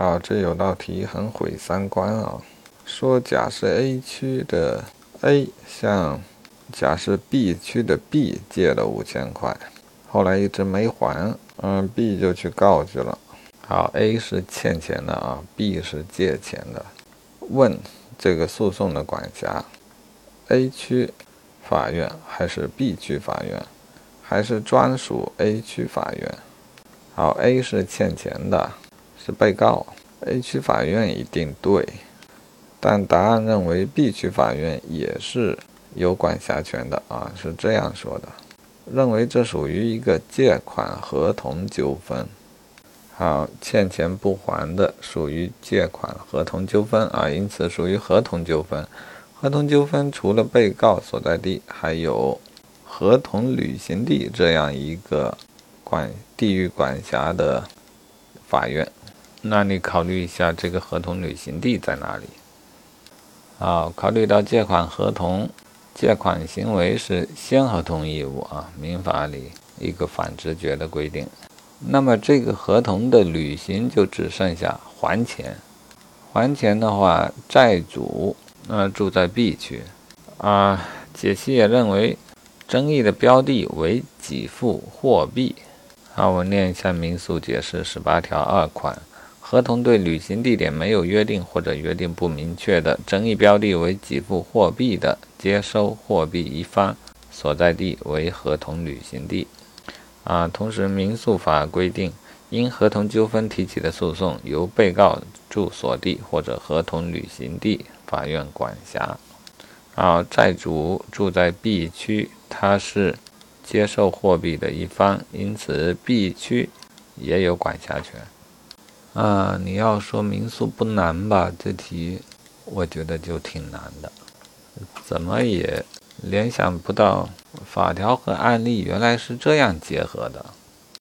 好，这有道题很毁三观啊！说甲是 A 区的 A 向甲是 B 区的 B 借了五千块，后来一直没还，嗯，B 就去告去了。好，A 是欠钱的啊，B 是借钱的。问这个诉讼的管辖，A 区法院还是 B 区法院，还是专属 A 区法院？好，A 是欠钱的。是被告，A 区法院一定对，但答案认为 B 区法院也是有管辖权的啊，是这样说的，认为这属于一个借款合同纠纷。好，欠钱不还的属于借款合同纠纷啊，因此属于合同纠纷。合同纠纷除了被告所在地，还有合同履行地这样一个管地域管辖的法院。那你考虑一下，这个合同履行地在哪里？好，考虑到借款合同，借款行为是先合同义务啊，民法里一个反直觉的规定。那么这个合同的履行就只剩下还钱。还钱的话，债主呃住在 B 区啊。解析也认为，争议的标的为给付货币。好，我念一下民诉解释十八条二款。合同对履行地点没有约定或者约定不明确的，争议标的为给付货币的，接收货币一方所在地为合同履行地。啊，同时民诉法规定，因合同纠纷提起的诉讼，由被告住所地或者合同履行地法院管辖。啊，债主住在 B 区，他是接受货币的一方，因此 B 区也有管辖权。啊，你要说民宿不难吧？这题我觉得就挺难的，怎么也联想不到法条和案例原来是这样结合的。